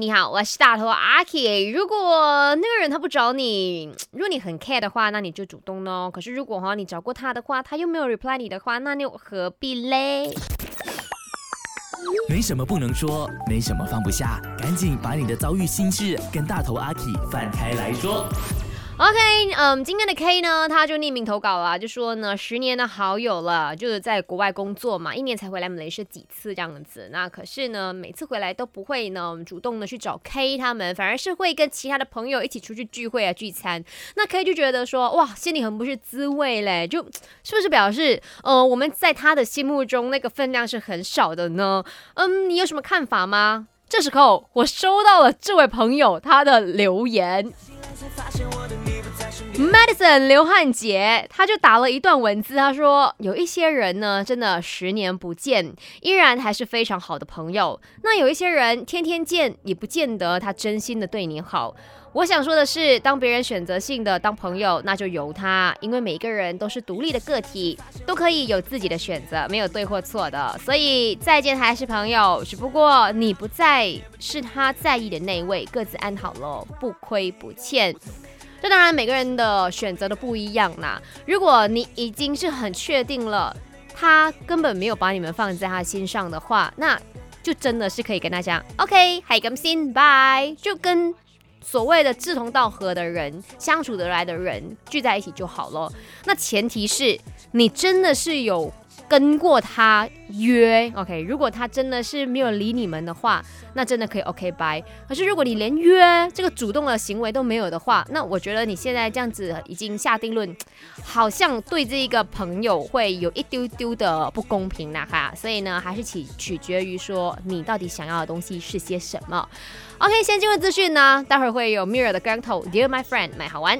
你好，我是大头阿 K。如果那个人他不找你，如果你很 care 的话，那你就主动哦。可是如果哈你找过他的话，他又没有 reply 你的话，那又何必嘞？没什么不能说，没什么放不下，赶紧把你的遭遇心事跟大头阿 K 放开来说。OK，嗯，今天的 K 呢，他就匿名投稿了，就说呢，十年的好友了，就是在国外工作嘛，一年才回来马来西亚几次这样子。那可是呢，每次回来都不会呢我们主动的去找 K 他们，反而是会跟其他的朋友一起出去聚会啊聚餐。那 K 就觉得说，哇，心里很不是滋味嘞，就是不是表示，呃，我们在他的心目中那个分量是很少的呢？嗯，你有什么看法吗？这时候我收到了这位朋友他的留言。才发现我的你 Madison 刘汉杰，他就打了一段文字，他说有一些人呢，真的十年不见，依然还是非常好的朋友。那有一些人天天见，也不见得他真心的对你好。我想说的是，当别人选择性的当朋友，那就由他，因为每个人都是独立的个体，都可以有自己的选择，没有对或错的。所以再见还是朋友，只不过你不在，是他在意的那位，各自安好喽，不亏不欠。这当然每个人的选择都不一样啦。如果你已经是很确定了，他根本没有把你们放在他心上的话，那就真的是可以跟他讲，OK，还咁先，拜，就跟所谓的志同道合的人相处得来的人聚在一起就好了。那前提是你真的是有。跟过他约，OK。如果他真的是没有理你们的话，那真的可以 OK 拜。可是如果你连约这个主动的行为都没有的话，那我觉得你现在这样子已经下定论，好像对这一个朋友会有一丢丢的不公平啦哈。所以呢，还是取取决于说你到底想要的东西是些什么。OK，先进入资讯呢，待会儿会有 Mirror 的光头，Dear My Friend，买好玩。